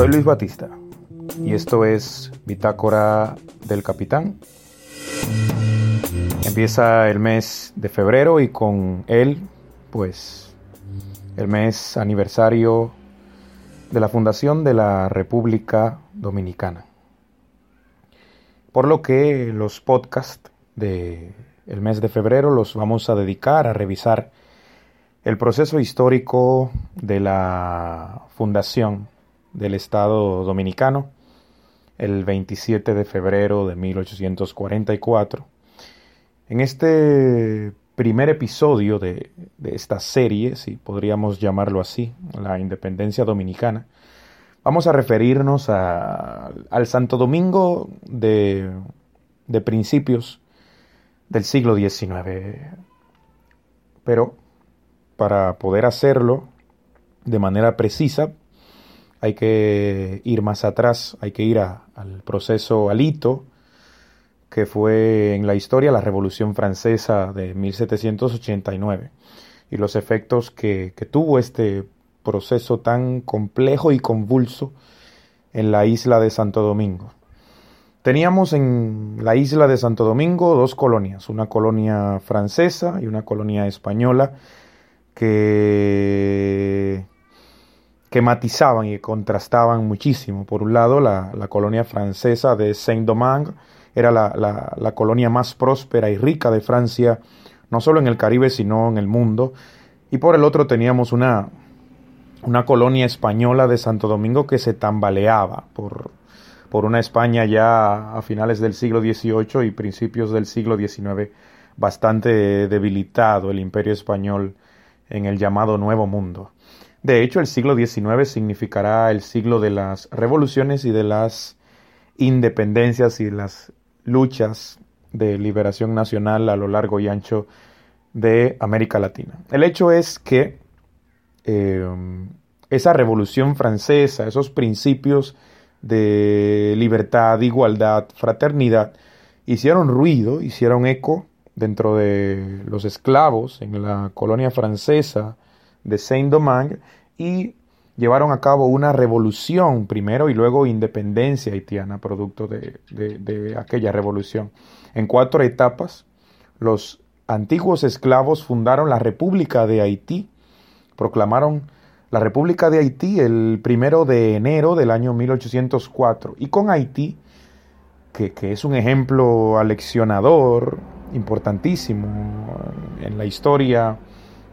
Soy Luis Batista y esto es Bitácora del Capitán. Empieza el mes de febrero y con él, pues, el mes aniversario de la fundación de la República Dominicana. Por lo que los podcasts del el mes de febrero los vamos a dedicar a revisar el proceso histórico de la fundación del Estado Dominicano el 27 de febrero de 1844. En este primer episodio de, esta serie, si podríamos llamarlo así, la independencia dominicana, vamos a referirnos al Santo Domingo de, de principios del siglo XIX. Pero para poder hacerlo de manera precisa, hay que ir más atrás, hay que ir al proceso alito que fue en la historia la Revolución Francesa de 1789 y los efectos que, que tuvo este proceso tan complejo y convulso en la isla de Santo Domingo. Teníamos en la isla de Santo Domingo dos colonias, una colonia francesa y una colonia española, que, que matizaban y contrastaban muchísimo. Por un lado, la, colonia francesa de Saint-Domingue era la, colonia más próspera y rica de Francia, no solo en el Caribe, sino en el mundo. Y por el otro teníamos una, una colonia española de Santo Domingo que se tambaleaba por, por una España ya a finales del siglo XVIII y principios del siglo XIX bastante debilitado el imperio español en el llamado Nuevo Mundo. De hecho, el siglo XIX significará el siglo de las revoluciones y de las independencias y las luchas de liberación nacional a lo largo y ancho de América Latina. El hecho es que eh, esa revolución francesa, esos principios de libertad, igualdad, fraternidad, hicieron ruido, hicieron eco dentro de los esclavos en la colonia francesa de Saint-Domingue y llevaron a cabo una revolución primero y luego independencia haitiana, producto de, de, aquella revolución. En cuatro etapas, los antiguos esclavos fundaron la República de Haití, proclamaron la República de Haití el primero de enero del año 1804 y con Haití, que, que es un ejemplo aleccionador, importantísimo en la historia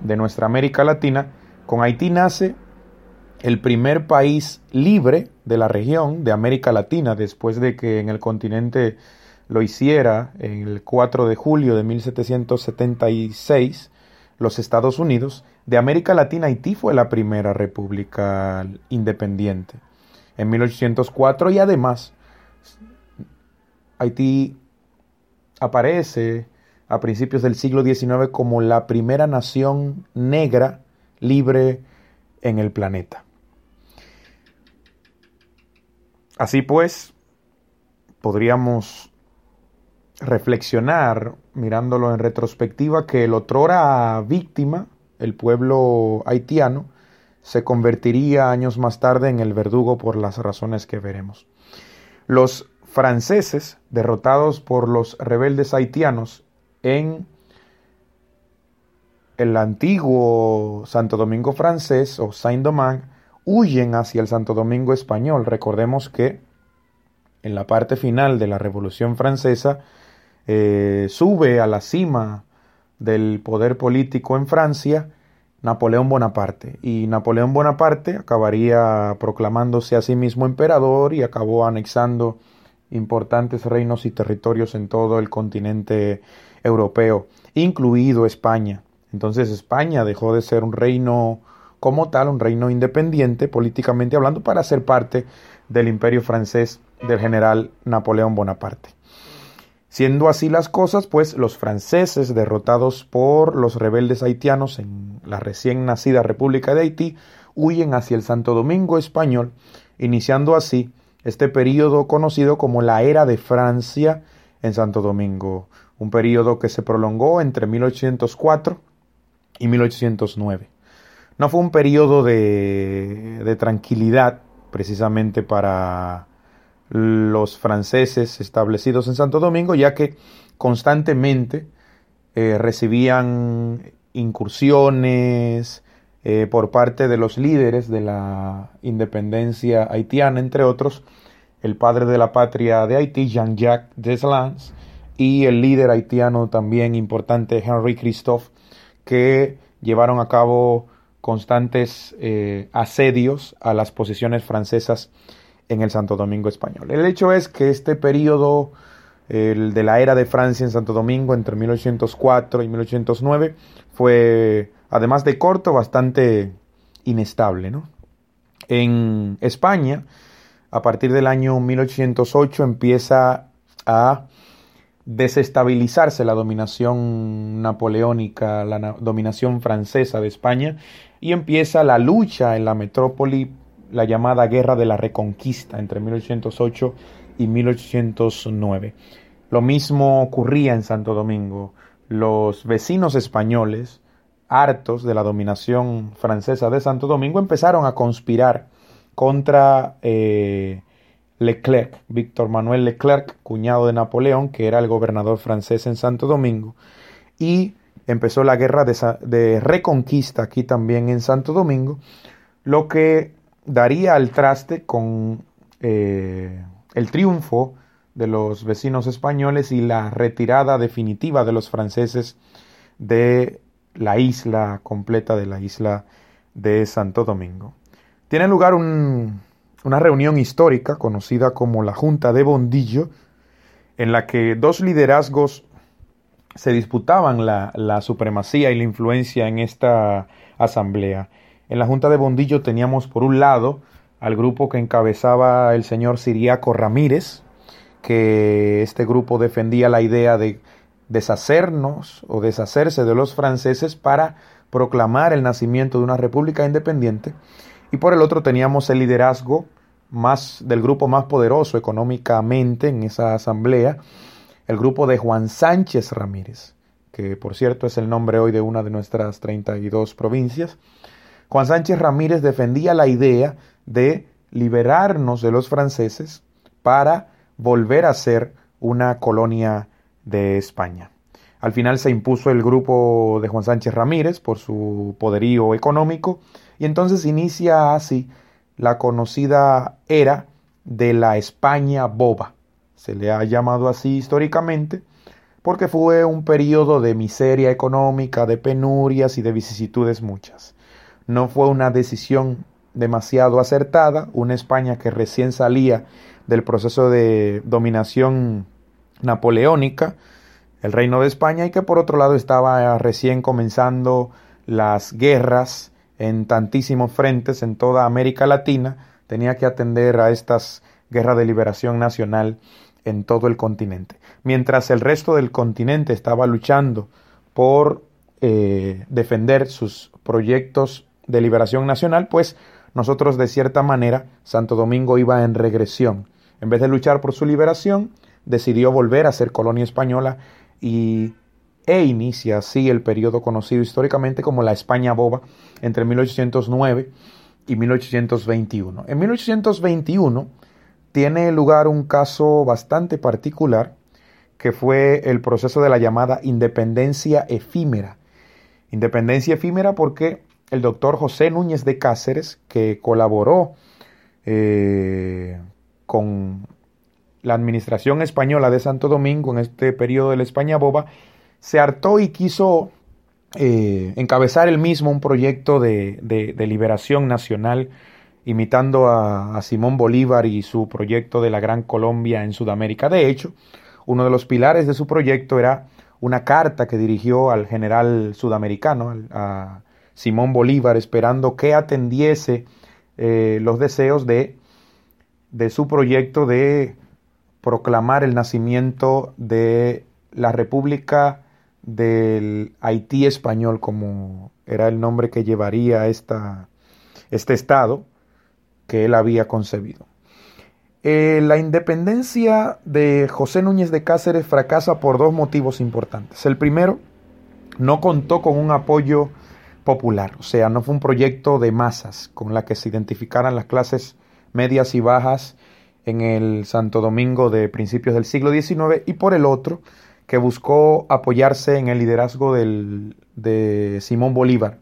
de nuestra América Latina, con Haití nace el primer país libre de la región de América Latina después de que en el continente lo hiciera en el 4 de julio de 1776 los Estados Unidos, de América Latina Haití fue la primera república independiente en 1804 y además Haití aparece a principios del siglo XIX como la primera nación negra libre en el planeta. Así pues, podríamos reflexionar, mirándolo en retrospectiva, que el otrora víctima, el pueblo haitiano, se convertiría años más tarde en el verdugo por las razones que veremos. Los franceses, derrotados por los rebeldes haitianos en el antiguo Santo Domingo francés o Saint-Domingue, huyen hacia el Santo Domingo español. Recordemos que en la parte final de la Revolución Francesa eh, sube a la cima del poder político en Francia Napoleón Bonaparte. Y Napoleón Bonaparte acabaría proclamándose a sí mismo emperador y acabó anexando importantes reinos y territorios en todo el continente europeo, incluido España. Entonces España dejó de ser un reino como tal, un reino independiente políticamente hablando, para ser parte del imperio francés del general Napoleón Bonaparte. Siendo así las cosas, pues los franceses, derrotados por los rebeldes haitianos en la recién nacida República de Haití, huyen hacia el Santo Domingo español, iniciando así este periodo conocido como la Era de Francia en Santo Domingo, un periodo que se prolongó entre 1804 y 1809. No fue un periodo de, de tranquilidad precisamente para los franceses establecidos en Santo Domingo, ya que constantemente eh, recibían incursiones eh, por parte de los líderes de la independencia haitiana, entre otros, el padre de la patria de Haití, Jean-Jacques Deslandes, y el líder haitiano también importante, Henry Christophe, que llevaron a cabo constantes eh, asedios a las posiciones francesas en el Santo Domingo español. El hecho es que este periodo el de la era de Francia en Santo Domingo entre 1804 y 1809 fue, además de corto, bastante inestable. En España, a partir del año 1808 empieza a desestabilizarse la dominación napoleónica, la dominación francesa de España, y empieza la lucha en la metrópoli, la llamada Guerra de la Reconquista entre 1808 y 1809. Lo mismo ocurría en Santo Domingo. Los vecinos españoles, hartos de la dominación francesa de Santo Domingo, empezaron a conspirar contra eh, Leclerc, Víctor Manuel Leclerc, cuñado de Napoleón, que era el gobernador francés en Santo Domingo, y empezó la guerra de, reconquista aquí también en Santo Domingo, lo que daría al traste con eh, el triunfo de los vecinos españoles y la retirada definitiva de los franceses de la isla completa de la isla de Santo Domingo. Tiene lugar una reunión histórica conocida como la Junta de Bondillo, en la que dos liderazgos se disputaban la, la supremacía y la influencia en esta asamblea. En la Junta de Bondillo teníamos por un lado al grupo que encabezaba el señor Siriaco Ramírez, que este grupo defendía la idea de deshacernos o deshacerse de los franceses para proclamar el nacimiento de una república independiente y por el otro teníamos el liderazgo más del grupo más poderoso económicamente en esa asamblea, el grupo de Juan Sánchez Ramírez, que por cierto es el nombre hoy de una de nuestras 32 provincias. Juan Sánchez Ramírez defendía la idea de liberarnos de los franceses para volver a ser una colonia de España. Al final se impuso el grupo de Juan Sánchez Ramírez por su poderío económico y entonces inicia así la conocida era de la España boba. Se le ha llamado así históricamente porque fue un periodo de miseria económica, de penurias y de vicisitudes muchas. No fue una decisión demasiado acertada, una España que recién salía del proceso de dominación napoleónica, el reino de España, y que por otro lado estaba recién comenzando las guerras en tantísimos frentes en toda América Latina, tenía que atender a estas guerras de liberación nacional en todo el continente. Mientras el resto del continente estaba luchando por eh, defender sus proyectos de liberación nacional, pues nosotros de cierta manera Santo Domingo iba en regresión. En vez de luchar por su liberación, decidió volver a ser colonia española y, e inicia así el periodo conocido históricamente como la España boba entre 1809 y 1821. En 1821 tiene lugar un caso bastante particular que fue el proceso de la llamada independencia efímera. Independencia efímera porque el doctor José Núñez de Cáceres, que colaboró eh, con la administración española de Santo Domingo en este periodo de la España boba, se hartó y quiso eh, encabezar él mismo un proyecto de, liberación nacional, imitando a, Simón Bolívar y su proyecto de la Gran Colombia en Sudamérica. De hecho, uno de los pilares de su proyecto era una carta que dirigió al general sudamericano, a Simón Bolívar, esperando que atendiese eh, los deseos de de su proyecto de proclamar el nacimiento de la República del Haití español, como era el nombre que llevaría esta, este Estado que él había concebido. Eh, la independencia de José Núñez de Cáceres fracasa por dos motivos importantes. El primero, no contó con un apoyo popular, o sea, no fue un proyecto de masas con la que se identificaran las clases medias y bajas en el Santo Domingo de principios del siglo XIX y por el otro que buscó apoyarse en el liderazgo del, de Simón Bolívar.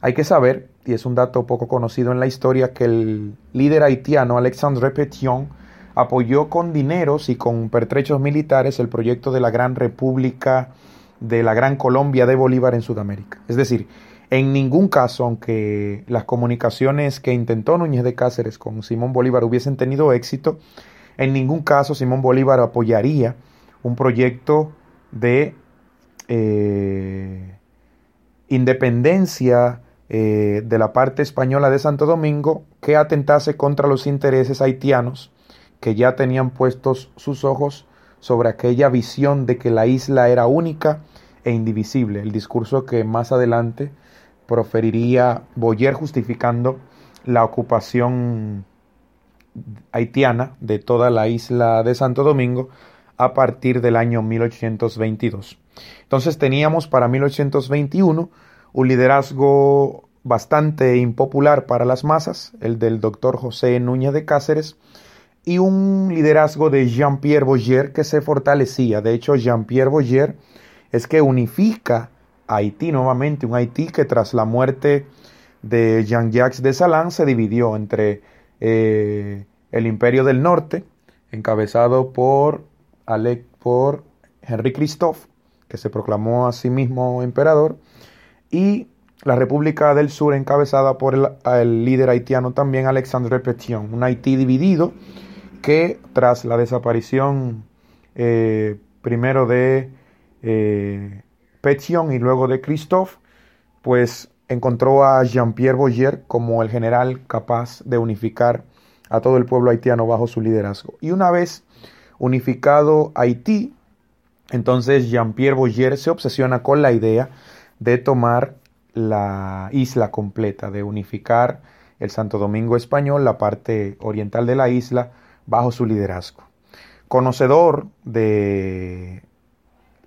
Hay que saber, y es un dato poco conocido en la historia, que el líder haitiano Alexandre Petion apoyó con dineros y con pertrechos militares el proyecto de la Gran República de la Gran Colombia de Bolívar en Sudamérica. Es decir, en ningún caso, aunque las comunicaciones que intentó Núñez de Cáceres con Simón Bolívar hubiesen tenido éxito, en ningún caso Simón Bolívar apoyaría un proyecto de eh, independencia eh, de la parte española de Santo Domingo que atentase contra los intereses haitianos que ya tenían puestos sus ojos sobre aquella visión de que la isla era única e indivisible, el discurso que más adelante proferiría Boyer justificando la ocupación haitiana de toda la isla de Santo Domingo a partir del año 1822. Entonces teníamos para 1821 un liderazgo bastante impopular para las masas, el del doctor José Núñez de Cáceres, y un liderazgo de Jean-Pierre Boyer que se fortalecía. De hecho, Jean-Pierre Boyer es que unifica Haití nuevamente, un Haití que tras la muerte de Jean-Jacques de Salin se dividió entre eh, el Imperio del Norte, encabezado por Alec por Henry Christophe, que se proclamó a sí mismo emperador, y la República del Sur encabezada por el, líder haitiano también Alexandre Petion, un Haití dividido que tras la desaparición eh, primero de eh, Petion y luego de Christophe, pues encontró a Jean-Pierre Boyer como el general capaz de unificar a todo el pueblo haitiano bajo su liderazgo. Y una vez unificado Haití, entonces Jean-Pierre Boyer se obsesiona con la idea de tomar la isla completa, de unificar el Santo Domingo español, la parte oriental de la isla, bajo su liderazgo. Conocedor de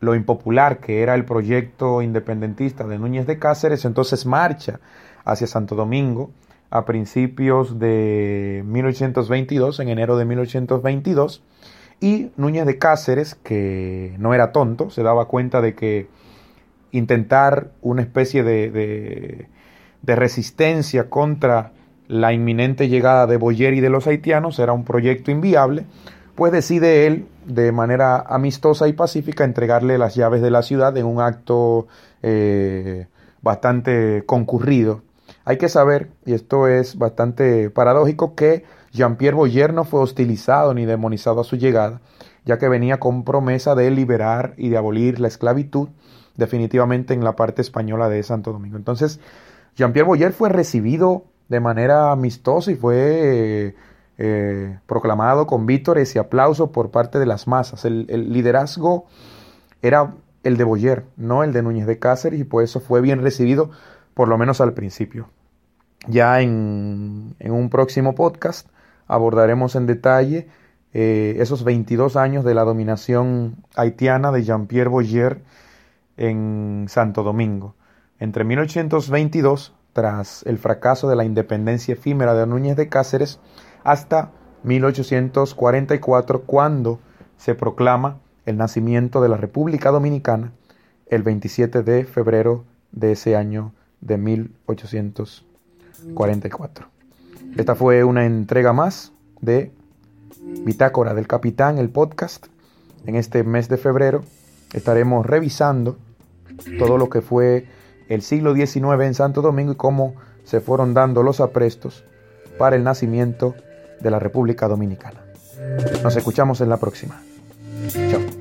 lo impopular que era el proyecto independentista de Núñez de Cáceres, entonces marcha hacia Santo Domingo a principios de 1822, en enero de 1822, y Núñez de Cáceres, que no era tonto, se daba cuenta de que intentar una especie de, de, resistencia contra la inminente llegada de Boyer y de los haitianos era un proyecto inviable, pues decide él, de manera amistosa y pacífica, entregarle las llaves de la ciudad en un acto eh, bastante concurrido. Hay que saber, y esto es bastante paradójico, que Jean-Pierre Boyer no fue hostilizado ni demonizado a su llegada, ya que venía con promesa de liberar y de abolir la esclavitud definitivamente en la parte española de Santo Domingo. Entonces, Jean-Pierre Boyer fue recibido de manera amistosa y fue eh, proclamado con vítores y aplausos por parte de las masas. El, liderazgo era el de Boyer, no el de Núñez de Cáceres, y por eso fue bien recibido, por lo menos al principio. Ya en, en un próximo podcast abordaremos en detalle eh, esos 22 años de la dominación haitiana de Jean-Pierre Boyer en Santo Domingo. Entre 1822, tras el fracaso de la independencia efímera de Núñez de Cáceres, hasta 1844, cuando se proclama el nacimiento de la República Dominicana el 27 de febrero de ese año de 1844. Esta fue una entrega más de Bitácora del Capitán, el podcast. En este mes de febrero estaremos revisando todo lo que fue el siglo XIX en Santo Domingo y cómo se fueron dando los aprestos para el nacimiento de la República Dominicana. Nos escuchamos en la próxima. Chao.